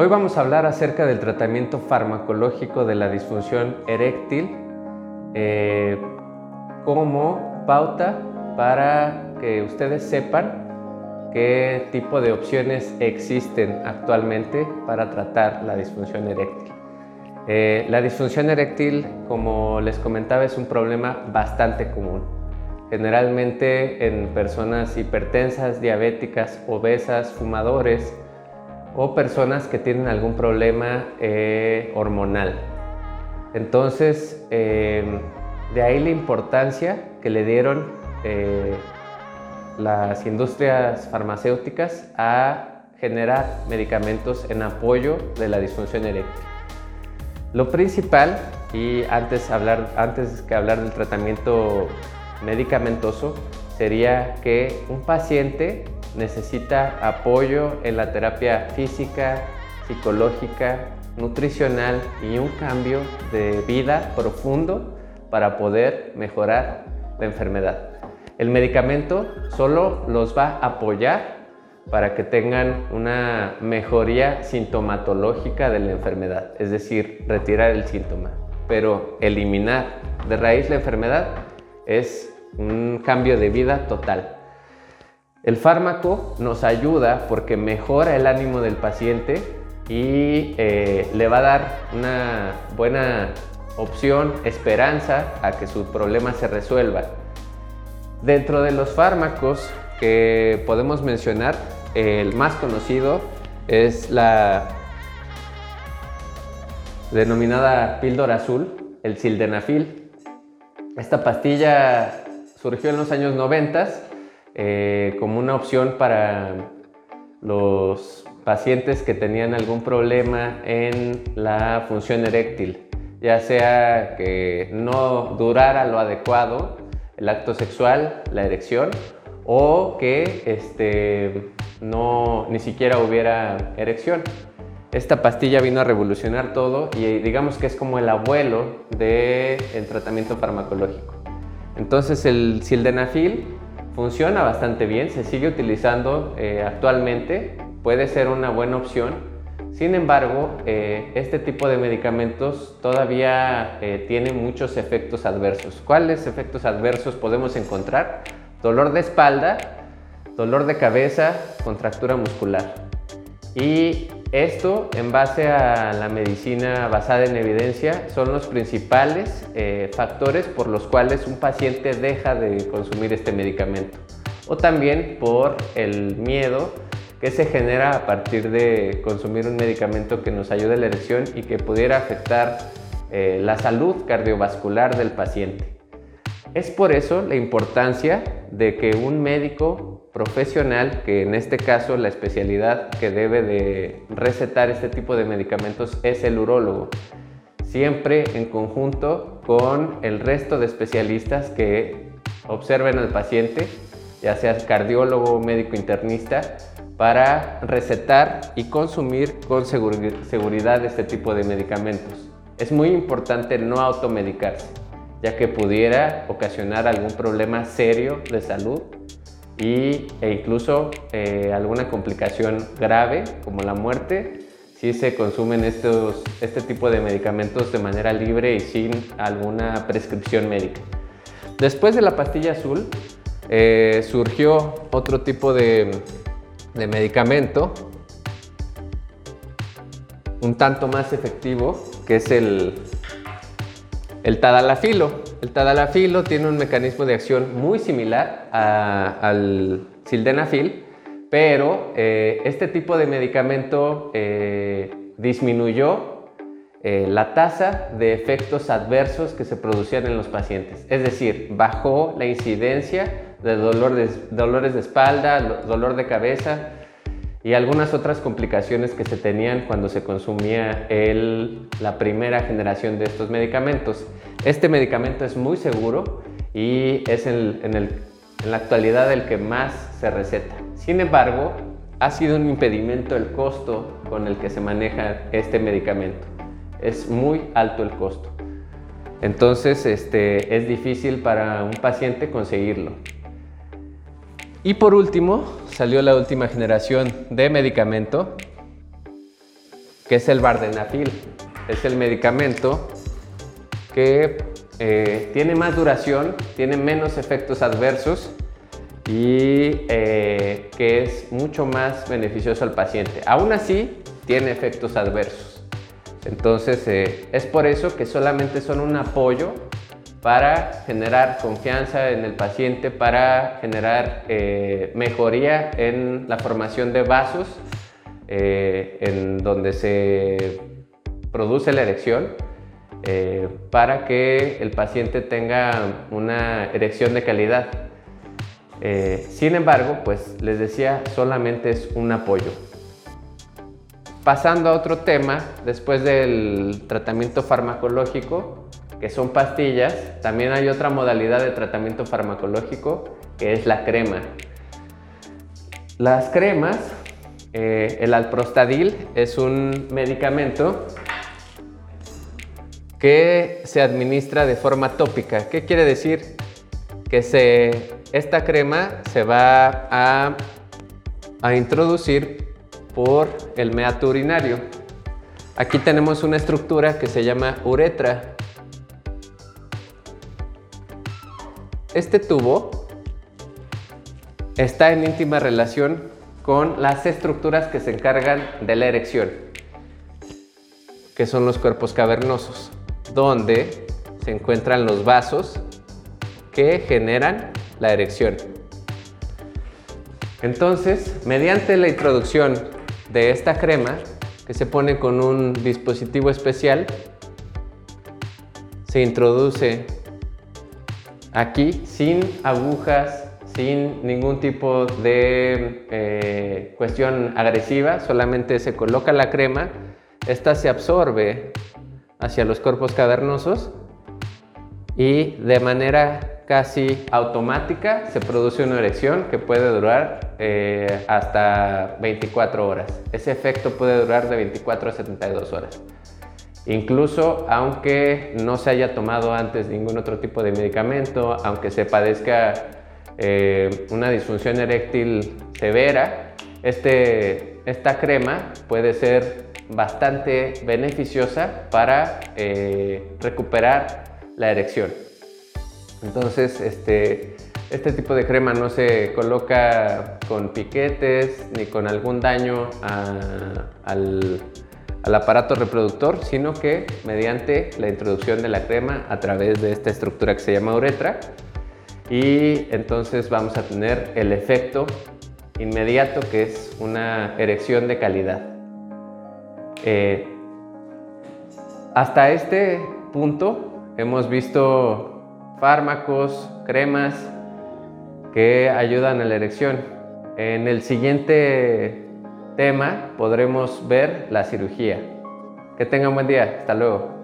Hoy vamos a hablar acerca del tratamiento farmacológico de la disfunción eréctil eh, como pauta para que ustedes sepan qué tipo de opciones existen actualmente para tratar la disfunción eréctil. Eh, la disfunción eréctil, como les comentaba, es un problema bastante común. Generalmente en personas hipertensas, diabéticas, obesas, fumadores, o personas que tienen algún problema eh, hormonal. Entonces, eh, de ahí la importancia que le dieron eh, las industrias farmacéuticas a generar medicamentos en apoyo de la disfunción eréctil. Lo principal, y antes, hablar, antes que hablar del tratamiento medicamentoso, sería que un paciente necesita apoyo en la terapia física, psicológica, nutricional y un cambio de vida profundo para poder mejorar la enfermedad. El medicamento solo los va a apoyar para que tengan una mejoría sintomatológica de la enfermedad, es decir, retirar el síntoma. Pero eliminar de raíz la enfermedad es un cambio de vida total. El fármaco nos ayuda porque mejora el ánimo del paciente y eh, le va a dar una buena opción, esperanza a que su problema se resuelva. Dentro de los fármacos que podemos mencionar, el más conocido es la denominada píldora azul, el sildenafil. Esta pastilla surgió en los años 90 eh, como una opción para los pacientes que tenían algún problema en la función eréctil, ya sea que no durara lo adecuado el acto sexual, la erección, o que este, no, ni siquiera hubiera erección. Esta pastilla vino a revolucionar todo y digamos que es como el abuelo del tratamiento farmacológico. Entonces el sildenafil funciona bastante bien, se sigue utilizando eh, actualmente, puede ser una buena opción. Sin embargo, eh, este tipo de medicamentos todavía eh, tiene muchos efectos adversos. ¿Cuáles efectos adversos podemos encontrar? Dolor de espalda, dolor de cabeza, contractura muscular. Y esto, en base a la medicina basada en evidencia, son los principales eh, factores por los cuales un paciente deja de consumir este medicamento. O también por el miedo que se genera a partir de consumir un medicamento que nos ayude a la erección y que pudiera afectar eh, la salud cardiovascular del paciente. Es por eso la importancia de que un médico profesional, que en este caso la especialidad que debe de recetar este tipo de medicamentos es el urólogo, siempre en conjunto con el resto de especialistas que observen al paciente, ya sea cardiólogo médico internista, para recetar y consumir con seguridad este tipo de medicamentos. Es muy importante no automedicarse ya que pudiera ocasionar algún problema serio de salud y, e incluso eh, alguna complicación grave como la muerte si se consumen estos, este tipo de medicamentos de manera libre y sin alguna prescripción médica. Después de la pastilla azul eh, surgió otro tipo de, de medicamento un tanto más efectivo que es el, el tadalafilo. El tadalafilo tiene un mecanismo de acción muy similar al sildenafil, pero eh, este tipo de medicamento eh, disminuyó eh, la tasa de efectos adversos que se producían en los pacientes. Es decir, bajó la incidencia de, dolores de espalda, dolor de cabeza, y algunas otras complicaciones que se tenían cuando se consumía el, la primera generación de estos medicamentos. Este medicamento es muy seguro y es en, en la actualidad el que más se receta. Sin embargo, ha sido un impedimento el costo con el que se maneja este medicamento. Es muy alto el costo. Entonces este, es difícil para un paciente conseguirlo. Y por último, salió la última generación de medicamento que es el Vardenafil. Es el medicamento que eh, tiene más duración, tiene menos efectos adversos y eh, que es mucho más beneficioso al paciente. Aún así, tiene efectos adversos. Entonces, eh, es por eso que solamente son un apoyo para generar confianza en el paciente, para generar mejoría en la formación de vasos, en donde se produce la erección eh, para que el paciente tenga una erección de calidad. Eh, sin embargo, pues les decía, solamente es un apoyo. Pasando a otro tema, después del tratamiento farmacológico, que son pastillas, también hay otra modalidad de tratamiento farmacológico que es la crema. Las cremas, eh, el alprostadil es un medicamento que se administra de forma tópica. ¿Qué quiere decir? Que se, esta crema se va a, a introducir por el meato urinario. Aquí tenemos una estructura que se llama uretra. Este tubo está en íntima relación con las estructuras que se encargan de la erección, que son los cuerpos cavernosos donde se encuentran los vasos que generan la erección. Entonces, mediante la introducción de esta crema, que se pone con un dispositivo especial, se introduce aquí sin agujas, sin ningún tipo de eh, cuestión agresiva, solamente se coloca la crema, esta se absorbe hacia los cuerpos cavernosos y de manera casi automática se produce una erección que puede durar eh, hasta 24 horas. Ese efecto puede durar de 24 a 72 horas. Incluso aunque no se haya tomado antes ningún otro tipo de medicamento, aunque se padezca eh, una disfunción eréctil severa, este, esta crema puede ser bastante beneficiosa para eh, recuperar la erección. Entonces, este, este tipo de crema no se coloca con piquetes ni con algún daño al, al aparato reproductor, sino que mediante la introducción de la crema a través de esta estructura que se llama uretra y entonces vamos a tener el efecto inmediato que es una erección de calidad. Eh, hasta este punto hemos visto fármacos, cremas que ayudan a la erección. En el siguiente tema podremos ver la cirugía. Que tengan buen día. Hasta luego.